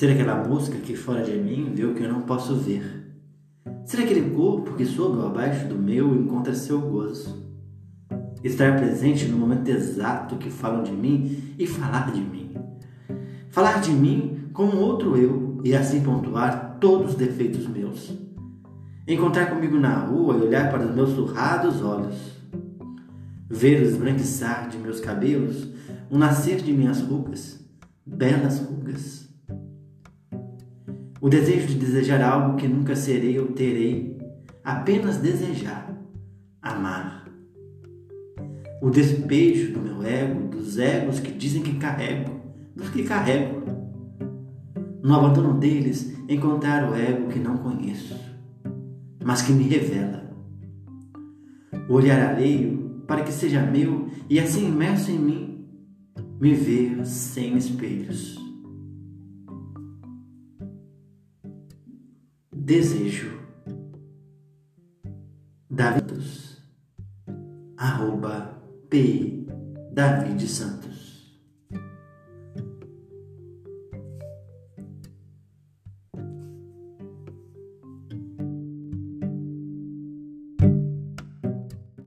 Ser aquela mosca que fora de mim vê o que eu não posso ver. Ser aquele corpo que sob ou abaixo do meu encontra seu gozo. Estar presente no momento exato que falam de mim e falar de mim. Falar de mim como outro eu e assim pontuar todos os defeitos meus. Encontrar comigo na rua e olhar para os meus surrados olhos. Ver o esbranquiçar de meus cabelos, o nascer de minhas rugas, belas rugas. O desejo de desejar algo que nunca serei ou terei, apenas desejar, amar. O despejo do meu ego, dos egos que dizem que carrego, dos que carrego. No abandono deles, encontrar o ego que não conheço, mas que me revela. Olhar alheio para que seja meu e assim imerso em mim, me ver sem espelhos. Desejo. Davidos. Arroba P. David Santos.